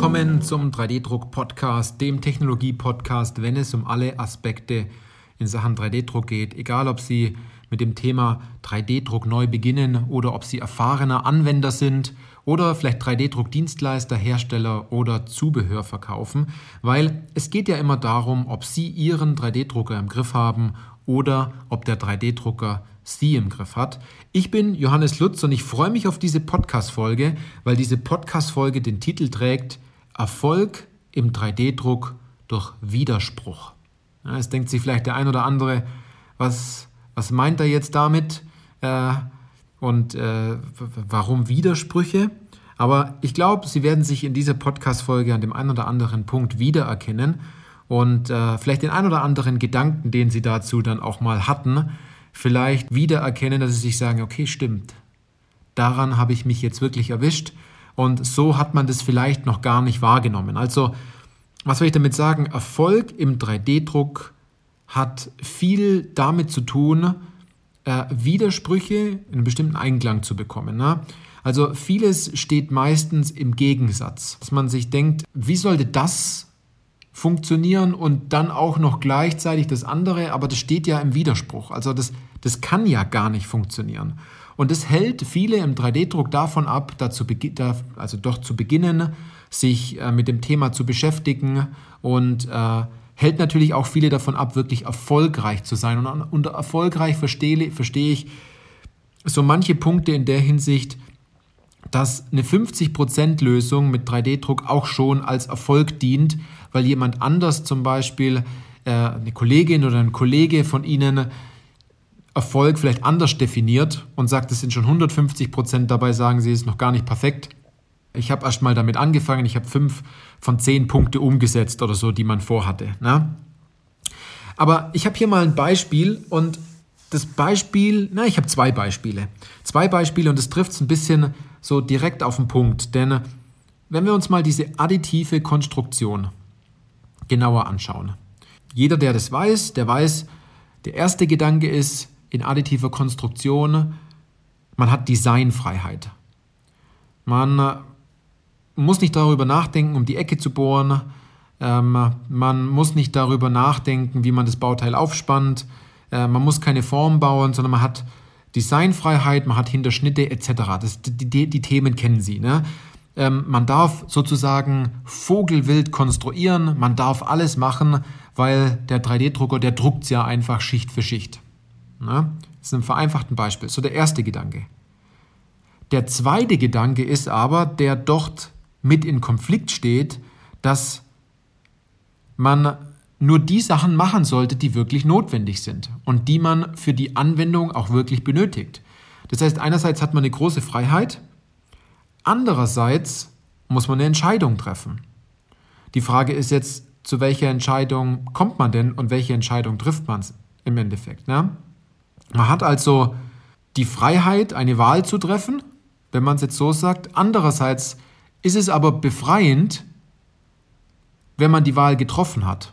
Willkommen zum 3D-Druck-Podcast, dem Technologie-Podcast, wenn es um alle Aspekte in Sachen 3D-Druck geht. Egal, ob Sie mit dem Thema 3D-Druck neu beginnen oder ob Sie erfahrener Anwender sind oder vielleicht 3D-Druck-Dienstleister, Hersteller oder Zubehör verkaufen, weil es geht ja immer darum, ob Sie Ihren 3D-Drucker im Griff haben oder ob der 3D-Drucker Sie im Griff hat. Ich bin Johannes Lutz und ich freue mich auf diese Podcast-Folge, weil diese Podcast-Folge den Titel trägt Erfolg im 3D-Druck durch Widerspruch. Ja, es denkt sich vielleicht der ein oder andere, was, was meint er jetzt damit äh, und äh, warum Widersprüche? Aber ich glaube, Sie werden sich in dieser Podcast-Folge an dem einen oder anderen Punkt wiedererkennen und äh, vielleicht den ein oder anderen Gedanken, den Sie dazu dann auch mal hatten, vielleicht wiedererkennen, dass sie sich sagen, okay, stimmt, daran habe ich mich jetzt wirklich erwischt und so hat man das vielleicht noch gar nicht wahrgenommen. Also, was will ich damit sagen? Erfolg im 3D-Druck hat viel damit zu tun, äh, Widersprüche in einem bestimmten Einklang zu bekommen. Ne? Also vieles steht meistens im Gegensatz, dass man sich denkt, wie sollte das funktionieren und dann auch noch gleichzeitig das andere, aber das steht ja im Widerspruch. Also das, das kann ja gar nicht funktionieren. Und das hält viele im 3D-Druck davon ab, dazu, also doch zu beginnen, sich äh, mit dem Thema zu beschäftigen und äh, hält natürlich auch viele davon ab, wirklich erfolgreich zu sein. Und unter erfolgreich verstehe, verstehe ich so manche Punkte in der Hinsicht, dass eine 50% Lösung mit 3D-Druck auch schon als Erfolg dient, weil jemand anders zum Beispiel, äh, eine Kollegin oder ein Kollege von Ihnen, Erfolg vielleicht anders definiert und sagt, es sind schon 150% dabei sagen Sie, es ist noch gar nicht perfekt. Ich habe erst mal damit angefangen, ich habe fünf von zehn Punkte umgesetzt oder so, die man vorhatte. Ne? Aber ich habe hier mal ein Beispiel und das Beispiel, na, ich habe zwei Beispiele. Zwei Beispiele und das trifft es ein bisschen so direkt auf den Punkt. Denn wenn wir uns mal diese additive Konstruktion genauer anschauen. Jeder, der das weiß, der weiß, der erste Gedanke ist in additiver Konstruktion, man hat Designfreiheit. Man muss nicht darüber nachdenken, um die Ecke zu bohren. Ähm, man muss nicht darüber nachdenken, wie man das Bauteil aufspannt. Äh, man muss keine Form bauen, sondern man hat Designfreiheit, man hat Hinterschnitte etc. Das, die, die, die Themen kennen Sie. Ne? Ähm, man darf sozusagen vogelwild konstruieren, man darf alles machen, weil der 3D-Drucker, der druckt ja einfach Schicht für Schicht. Ne? Das ist ein vereinfachten Beispiel. So der erste Gedanke. Der zweite Gedanke ist aber, der dort mit in Konflikt steht, dass man nur die Sachen machen sollte, die wirklich notwendig sind und die man für die Anwendung auch wirklich benötigt. Das heißt, einerseits hat man eine große Freiheit, andererseits muss man eine Entscheidung treffen. Die Frage ist jetzt, zu welcher Entscheidung kommt man denn und welche Entscheidung trifft man im Endeffekt. Ne? Man hat also die Freiheit, eine Wahl zu treffen, wenn man es jetzt so sagt. Andererseits ist es aber befreiend, wenn man die Wahl getroffen hat.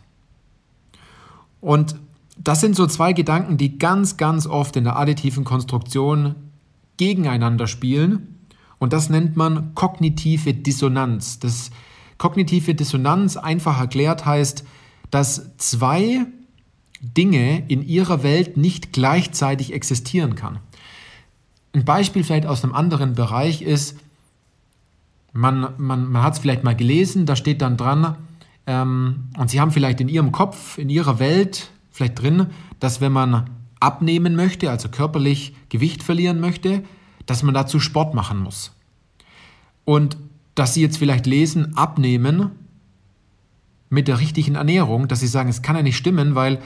Und das sind so zwei Gedanken, die ganz, ganz oft in der additiven Konstruktion gegeneinander spielen. Und das nennt man kognitive Dissonanz. Das kognitive Dissonanz einfach erklärt heißt, dass zwei Dinge in ihrer Welt nicht gleichzeitig existieren kann. Ein Beispiel vielleicht aus einem anderen Bereich ist, man, man, man hat es vielleicht mal gelesen, da steht dann dran, ähm, und Sie haben vielleicht in Ihrem Kopf, in Ihrer Welt vielleicht drin, dass wenn man abnehmen möchte, also körperlich Gewicht verlieren möchte, dass man dazu Sport machen muss. Und dass Sie jetzt vielleicht lesen, abnehmen mit der richtigen Ernährung, dass Sie sagen, es kann ja nicht stimmen, weil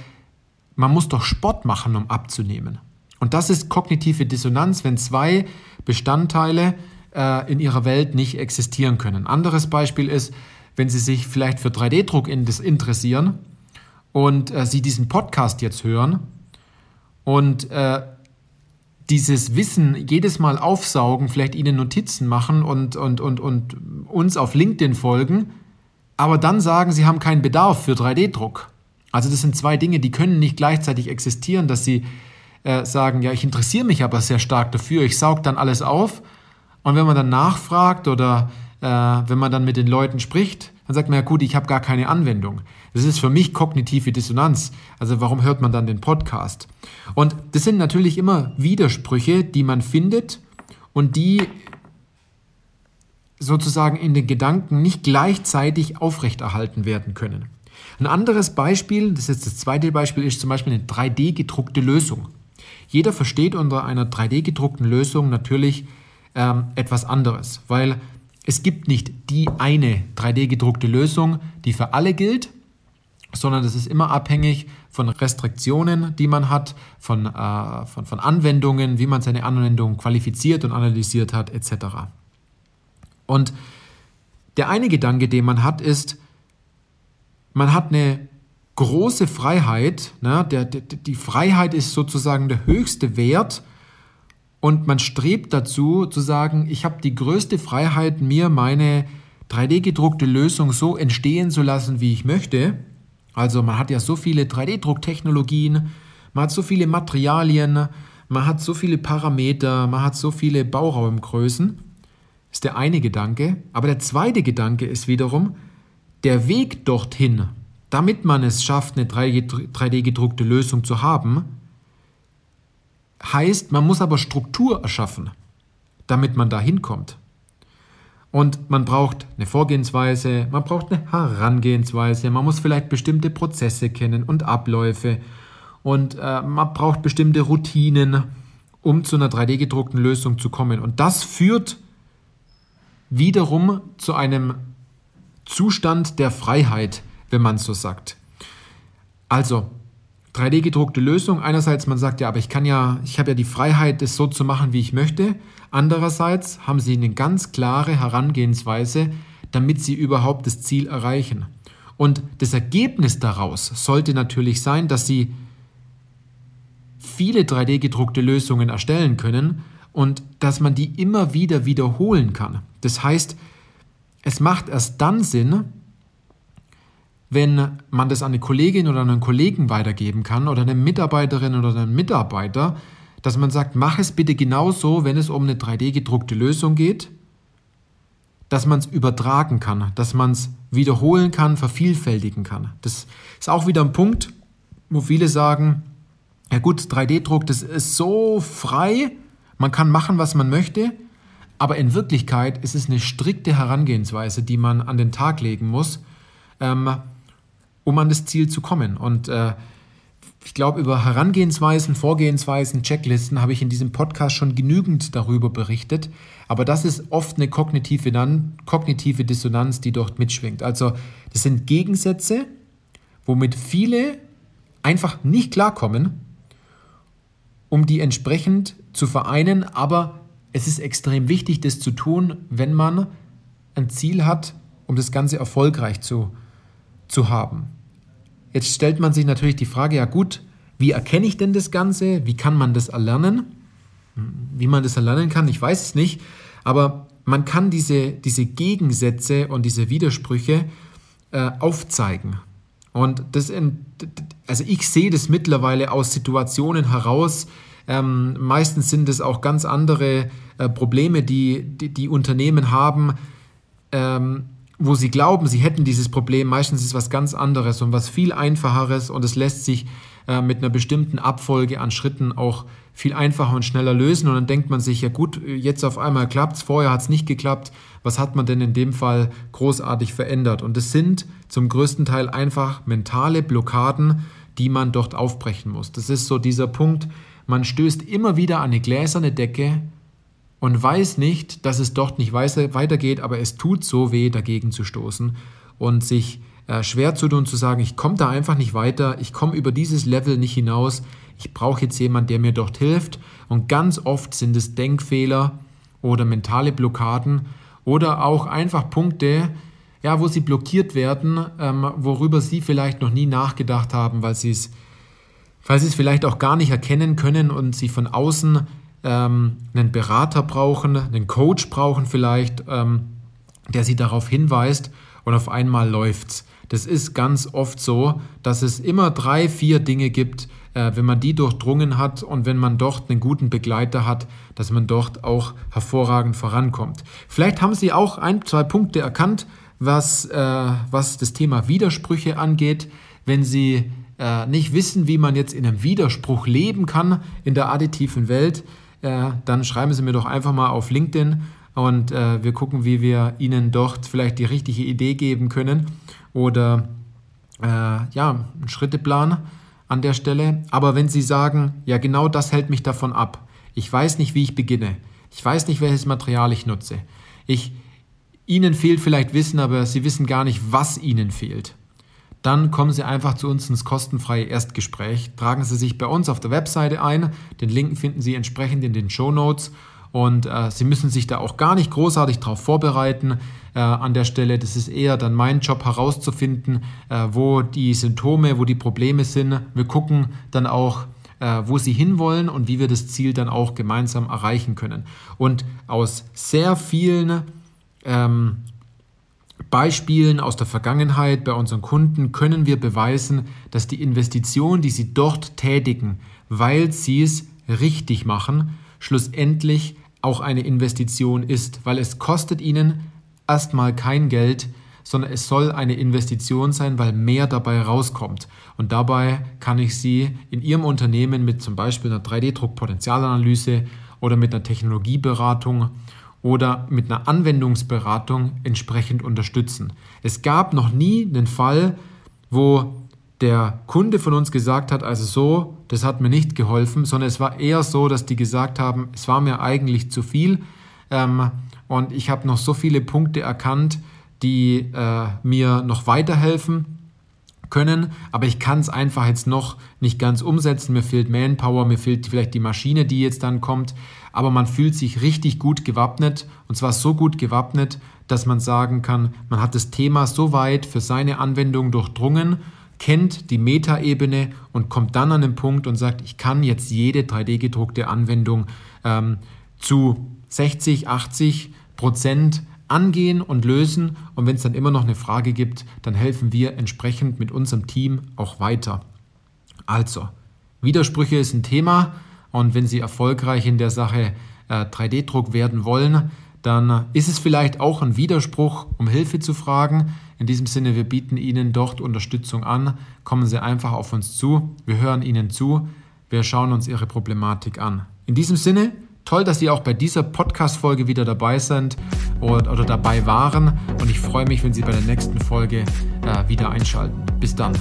man muss doch Sport machen, um abzunehmen. Und das ist kognitive Dissonanz, wenn zwei Bestandteile äh, in ihrer Welt nicht existieren können. Anderes Beispiel ist, wenn Sie sich vielleicht für 3D-Druck interessieren und äh, Sie diesen Podcast jetzt hören und äh, dieses Wissen jedes Mal aufsaugen, vielleicht Ihnen Notizen machen und, und, und, und uns auf LinkedIn folgen, aber dann sagen, Sie haben keinen Bedarf für 3D-Druck. Also das sind zwei Dinge, die können nicht gleichzeitig existieren, dass Sie äh, sagen, ja, ich interessiere mich aber sehr stark dafür, ich saug dann alles auf und wenn man dann nachfragt oder äh, wenn man dann mit den Leuten spricht, dann sagt man ja gut, ich habe gar keine Anwendung. Das ist für mich kognitive Dissonanz. Also warum hört man dann den Podcast? Und das sind natürlich immer Widersprüche, die man findet und die sozusagen in den Gedanken nicht gleichzeitig aufrechterhalten werden können. Ein anderes Beispiel, das ist jetzt das zweite Beispiel, ist zum Beispiel eine 3D gedruckte Lösung. Jeder versteht unter einer 3D gedruckten Lösung natürlich ähm, etwas anderes, weil es gibt nicht die eine 3D gedruckte Lösung, die für alle gilt, sondern es ist immer abhängig von Restriktionen, die man hat, von, äh, von, von Anwendungen, wie man seine Anwendung qualifiziert und analysiert hat, etc. Und der eine Gedanke, den man hat, ist, man hat eine große Freiheit, ne? der, der, die Freiheit ist sozusagen der höchste Wert und man strebt dazu zu sagen, ich habe die größte Freiheit, mir meine 3D-gedruckte Lösung so entstehen zu lassen, wie ich möchte. Also man hat ja so viele 3D-Drucktechnologien, man hat so viele Materialien, man hat so viele Parameter, man hat so viele Bauraumgrößen. Ist der eine Gedanke. Aber der zweite Gedanke ist wiederum, der Weg dorthin, damit man es schafft, eine 3D-gedruckte Lösung zu haben, heißt, man muss aber Struktur erschaffen, damit man da hinkommt. Und man braucht eine Vorgehensweise, man braucht eine Herangehensweise, man muss vielleicht bestimmte Prozesse kennen und Abläufe und äh, man braucht bestimmte Routinen, um zu einer 3D-gedruckten Lösung zu kommen. Und das führt wiederum zu einem Zustand der Freiheit, wenn man so sagt. Also, 3D gedruckte Lösung. Einerseits, man sagt ja, aber ich kann ja, ich habe ja die Freiheit, das so zu machen, wie ich möchte. Andererseits haben sie eine ganz klare Herangehensweise, damit sie überhaupt das Ziel erreichen. Und das Ergebnis daraus sollte natürlich sein, dass sie viele 3D gedruckte Lösungen erstellen können und dass man die immer wieder wiederholen kann. Das heißt, es macht erst dann Sinn, wenn man das an eine Kollegin oder einen Kollegen weitergeben kann oder eine Mitarbeiterin oder einen Mitarbeiter, dass man sagt, mach es bitte genauso, wenn es um eine 3D gedruckte Lösung geht, dass man es übertragen kann, dass man es wiederholen kann, vervielfältigen kann. Das ist auch wieder ein Punkt, wo viele sagen, ja gut, 3D-Druck, das ist so frei, man kann machen, was man möchte, aber in Wirklichkeit ist es eine strikte Herangehensweise, die man an den Tag legen muss, ähm, um an das Ziel zu kommen. Und äh, ich glaube, über Herangehensweisen, Vorgehensweisen, Checklisten habe ich in diesem Podcast schon genügend darüber berichtet. Aber das ist oft eine kognitive, kognitive Dissonanz, die dort mitschwingt. Also das sind Gegensätze, womit viele einfach nicht klarkommen, um die entsprechend zu vereinen, aber es ist extrem wichtig, das zu tun, wenn man ein Ziel hat, um das Ganze erfolgreich zu, zu haben. Jetzt stellt man sich natürlich die Frage, ja gut, wie erkenne ich denn das Ganze? Wie kann man das erlernen? Wie man das erlernen kann, ich weiß es nicht, aber man kann diese, diese Gegensätze und diese Widersprüche äh, aufzeigen. Und das, also ich sehe das mittlerweile aus Situationen heraus, ähm, meistens sind es auch ganz andere äh, Probleme, die, die, die Unternehmen haben, ähm, wo sie glauben, sie hätten dieses Problem. Meistens ist es was ganz anderes und was viel einfacheres und es lässt sich äh, mit einer bestimmten Abfolge an Schritten auch viel einfacher und schneller lösen. Und dann denkt man sich, ja gut, jetzt auf einmal klappt es, vorher hat es nicht geklappt. Was hat man denn in dem Fall großartig verändert? Und es sind zum größten Teil einfach mentale Blockaden, die man dort aufbrechen muss. Das ist so dieser Punkt, man stößt immer wieder an eine gläserne Decke und weiß nicht, dass es dort nicht weitergeht, aber es tut so weh, dagegen zu stoßen und sich äh, schwer zu tun, zu sagen, ich komme da einfach nicht weiter, ich komme über dieses Level nicht hinaus, ich brauche jetzt jemanden, der mir dort hilft. Und ganz oft sind es Denkfehler oder mentale Blockaden oder auch einfach Punkte, ja, wo sie blockiert werden, ähm, worüber sie vielleicht noch nie nachgedacht haben, weil sie es weil sie es vielleicht auch gar nicht erkennen können und sie von außen ähm, einen Berater brauchen, einen Coach brauchen vielleicht, ähm, der sie darauf hinweist und auf einmal läuft's. Das ist ganz oft so, dass es immer drei, vier Dinge gibt, äh, wenn man die durchdrungen hat und wenn man dort einen guten Begleiter hat, dass man dort auch hervorragend vorankommt. Vielleicht haben Sie auch ein, zwei Punkte erkannt, was, äh, was das Thema Widersprüche angeht. Wenn Sie äh, nicht wissen, wie man jetzt in einem Widerspruch leben kann in der additiven Welt, äh, dann schreiben Sie mir doch einfach mal auf LinkedIn und äh, wir gucken, wie wir Ihnen dort vielleicht die richtige Idee geben können oder äh, ja, einen Schritteplan an der Stelle. Aber wenn Sie sagen, ja genau das hält mich davon ab, ich weiß nicht, wie ich beginne, ich weiß nicht, welches Material ich nutze, ich, Ihnen fehlt vielleicht Wissen, aber Sie wissen gar nicht, was Ihnen fehlt, dann kommen Sie einfach zu uns ins kostenfreie Erstgespräch. Tragen Sie sich bei uns auf der Webseite ein. Den Link finden Sie entsprechend in den Show Notes und äh, Sie müssen sich da auch gar nicht großartig darauf vorbereiten äh, an der Stelle. Das ist eher dann mein Job herauszufinden, äh, wo die Symptome, wo die Probleme sind. Wir gucken dann auch, äh, wo Sie hinwollen und wie wir das Ziel dann auch gemeinsam erreichen können. Und aus sehr vielen ähm, Beispielen aus der Vergangenheit bei unseren Kunden können wir beweisen, dass die Investition, die sie dort tätigen, weil sie es richtig machen, schlussendlich auch eine Investition ist, weil es kostet ihnen erstmal kein Geld, sondern es soll eine Investition sein, weil mehr dabei rauskommt. Und dabei kann ich Sie in Ihrem Unternehmen mit zum Beispiel einer 3D-Druck-Potenzialanalyse oder mit einer Technologieberatung oder mit einer Anwendungsberatung entsprechend unterstützen. Es gab noch nie einen Fall, wo der Kunde von uns gesagt hat, also so, das hat mir nicht geholfen, sondern es war eher so, dass die gesagt haben, es war mir eigentlich zu viel ähm, und ich habe noch so viele Punkte erkannt, die äh, mir noch weiterhelfen können, aber ich kann es einfach jetzt noch nicht ganz umsetzen. Mir fehlt Manpower, mir fehlt vielleicht die Maschine, die jetzt dann kommt, aber man fühlt sich richtig gut gewappnet und zwar so gut gewappnet, dass man sagen kann, man hat das Thema so weit für seine Anwendung durchdrungen kennt die Metaebene und kommt dann an den Punkt und sagt, ich kann jetzt jede 3D-gedruckte Anwendung ähm, zu 60, 80 Prozent angehen und lösen. Und wenn es dann immer noch eine Frage gibt, dann helfen wir entsprechend mit unserem Team auch weiter. Also, Widersprüche ist ein Thema und wenn Sie erfolgreich in der Sache äh, 3D-Druck werden wollen, dann ist es vielleicht auch ein Widerspruch, um Hilfe zu fragen. In diesem Sinne, wir bieten Ihnen dort Unterstützung an. Kommen Sie einfach auf uns zu. Wir hören Ihnen zu. Wir schauen uns Ihre Problematik an. In diesem Sinne, toll, dass Sie auch bei dieser Podcast-Folge wieder dabei sind oder, oder, dabei waren. Und ich freue mich, wenn Sie bei der nächsten Folge äh, wieder einschalten. Bis dann.